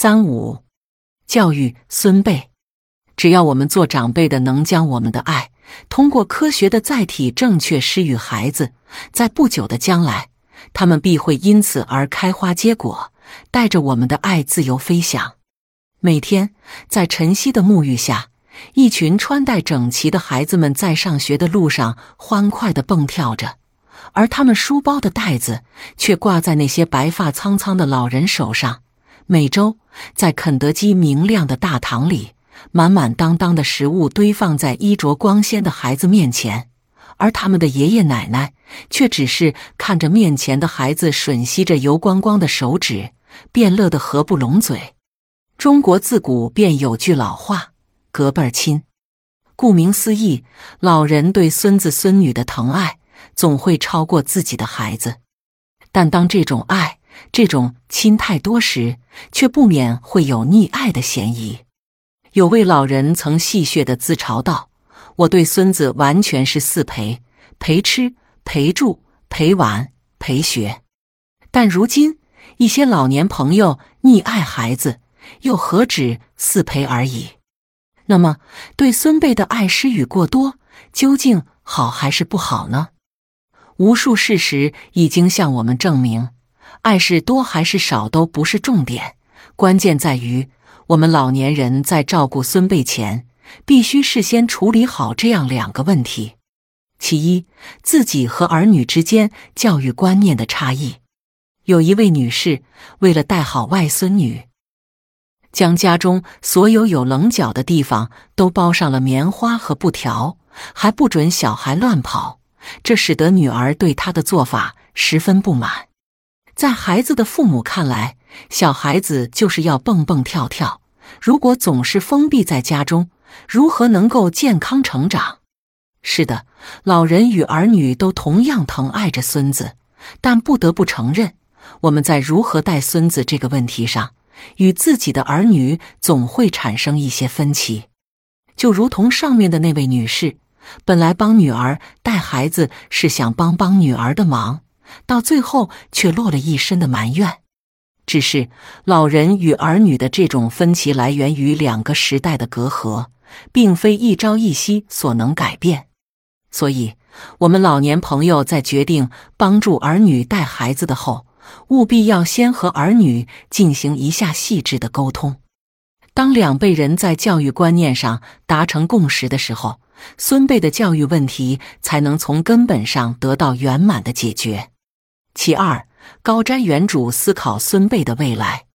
三五，教育孙辈。只要我们做长辈的能将我们的爱通过科学的载体正确施予孩子，在不久的将来，他们必会因此而开花结果，带着我们的爱自由飞翔。每天在晨曦的沐浴下，一群穿戴整齐的孩子们在上学的路上欢快地蹦跳着，而他们书包的带子却挂在那些白发苍苍的老人手上。每周，在肯德基明亮的大堂里。满满当当的食物堆放在衣着光鲜的孩子面前，而他们的爷爷奶奶却只是看着面前的孩子吮吸着油光光的手指，便乐得合不拢嘴。中国自古便有句老话：“隔辈儿亲。”顾名思义，老人对孙子孙女的疼爱总会超过自己的孩子。但当这种爱、这种亲太多时，却不免会有溺爱的嫌疑。有位老人曾戏谑的自嘲道：“我对孙子完全是四陪，陪吃、陪住、陪玩、陪学。但如今一些老年朋友溺爱孩子，又何止四陪而已？那么，对孙辈的爱施予过多，究竟好还是不好呢？无数事实已经向我们证明，爱是多还是少都不是重点，关键在于。”我们老年人在照顾孙辈前，必须事先处理好这样两个问题：其一，自己和儿女之间教育观念的差异。有一位女士为了带好外孙女，将家中所有有棱角的地方都包上了棉花和布条，还不准小孩乱跑，这使得女儿对她的做法十分不满。在孩子的父母看来，小孩子就是要蹦蹦跳跳，如果总是封闭在家中，如何能够健康成长？是的，老人与儿女都同样疼爱着孙子，但不得不承认，我们在如何带孙子这个问题上，与自己的儿女总会产生一些分歧。就如同上面的那位女士，本来帮女儿带孩子是想帮帮女儿的忙，到最后却落了一身的埋怨。只是老人与儿女的这种分歧来源于两个时代的隔阂，并非一朝一夕所能改变。所以，我们老年朋友在决定帮助儿女带孩子的后，务必要先和儿女进行一下细致的沟通。当两辈人在教育观念上达成共识的时候，孙辈的教育问题才能从根本上得到圆满的解决。其二。高瞻远瞩，思考孙辈的未来。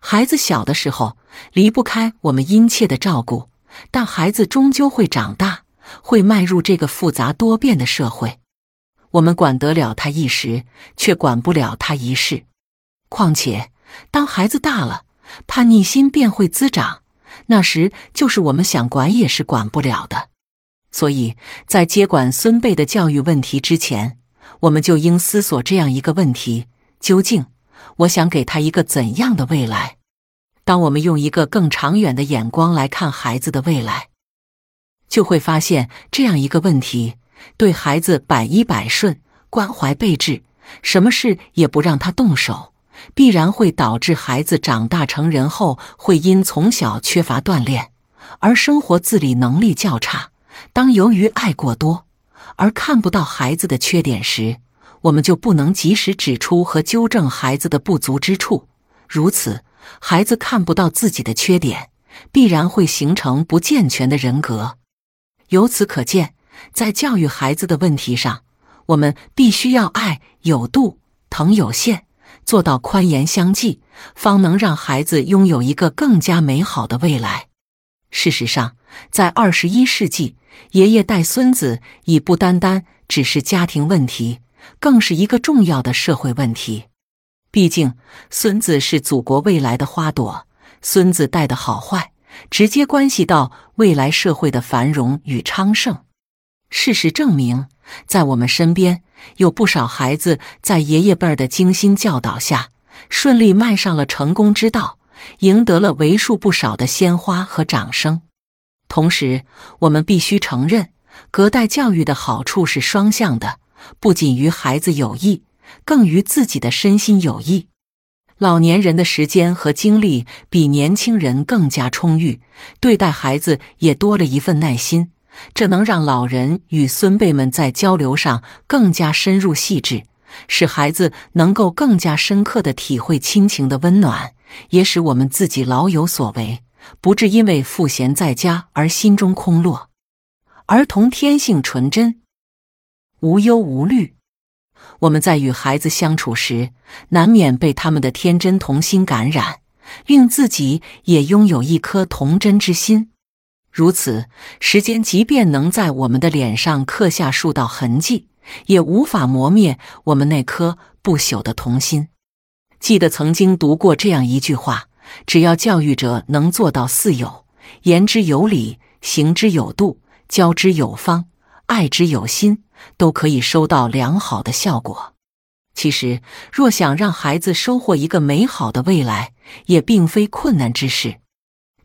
孩子小的时候离不开我们殷切的照顾，但孩子终究会长大，会迈入这个复杂多变的社会。我们管得了他一时，却管不了他一世。况且，当孩子大了，叛逆心便会滋长，那时就是我们想管也是管不了的。所以在接管孙辈的教育问题之前，我们就应思索这样一个问题：究竟我想给他一个怎样的未来？当我们用一个更长远的眼光来看孩子的未来，就会发现这样一个问题：对孩子百依百顺、关怀备至，什么事也不让他动手，必然会导致孩子长大成人后会因从小缺乏锻炼而生活自理能力较差。当由于爱过多。而看不到孩子的缺点时，我们就不能及时指出和纠正孩子的不足之处。如此，孩子看不到自己的缺点，必然会形成不健全的人格。由此可见，在教育孩子的问题上，我们必须要爱有度，疼有限，做到宽严相济，方能让孩子拥有一个更加美好的未来。事实上，在二十一世纪，爷爷带孙子已不单单只是家庭问题，更是一个重要的社会问题。毕竟，孙子是祖国未来的花朵，孙子带的好坏，直接关系到未来社会的繁荣与昌盛。事实证明，在我们身边有不少孩子，在爷爷辈儿的精心教导下，顺利迈上了成功之道。赢得了为数不少的鲜花和掌声。同时，我们必须承认，隔代教育的好处是双向的，不仅于孩子有益，更于自己的身心有益。老年人的时间和精力比年轻人更加充裕，对待孩子也多了一份耐心，这能让老人与孙辈们在交流上更加深入细致，使孩子能够更加深刻的体会亲情的温暖，也使我们自己老有所为，不致因为赋闲在家而心中空落。儿童天性纯真，无忧无虑。我们在与孩子相处时，难免被他们的天真童心感染，令自己也拥有一颗童真之心。如此，时间即便能在我们的脸上刻下数道痕迹，也无法磨灭我们那颗不朽的童心。记得曾经读过这样一句话：只要教育者能做到四有，言之有理，行之有度，教之有方，爱之有心。都可以收到良好的效果。其实，若想让孩子收获一个美好的未来，也并非困难之事。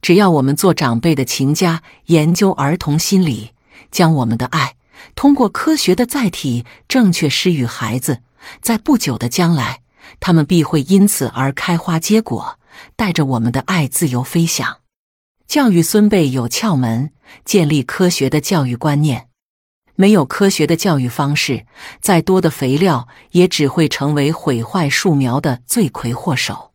只要我们做长辈的勤加研究儿童心理，将我们的爱通过科学的载体正确施予孩子，在不久的将来，他们必会因此而开花结果，带着我们的爱自由飞翔。教育孙辈有窍门，建立科学的教育观念。没有科学的教育方式，再多的肥料也只会成为毁坏树苗的罪魁祸首。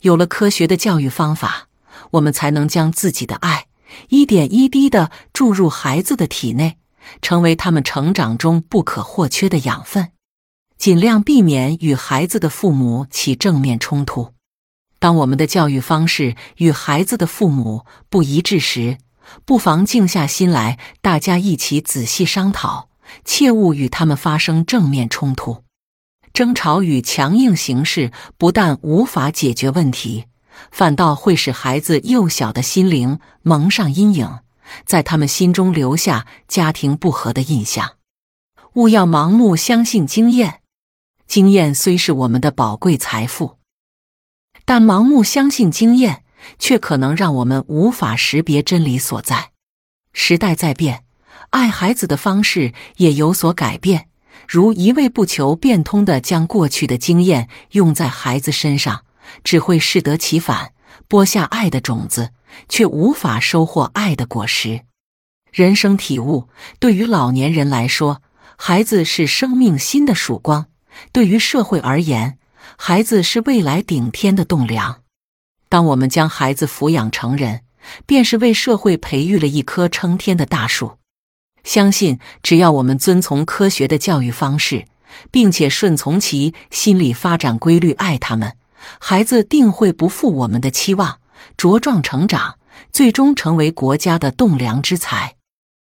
有了科学的教育方法，我们才能将自己的爱一点一滴的注入孩子的体内，成为他们成长中不可或缺的养分。尽量避免与孩子的父母起正面冲突。当我们的教育方式与孩子的父母不一致时，不妨静下心来，大家一起仔细商讨，切勿与他们发生正面冲突。争吵与强硬行事不但无法解决问题，反倒会使孩子幼小的心灵蒙上阴影，在他们心中留下家庭不和的印象。勿要盲目相信经验，经验虽是我们的宝贵财富，但盲目相信经验。却可能让我们无法识别真理所在。时代在变，爱孩子的方式也有所改变。如一味不求变通的将过去的经验用在孩子身上，只会适得其反，播下爱的种子，却无法收获爱的果实。人生体悟：对于老年人来说，孩子是生命新的曙光；对于社会而言，孩子是未来顶天的栋梁。当我们将孩子抚养成人，便是为社会培育了一棵撑天的大树。相信只要我们遵从科学的教育方式，并且顺从其心理发展规律，爱他们，孩子定会不负我们的期望，茁壮成长，最终成为国家的栋梁之才。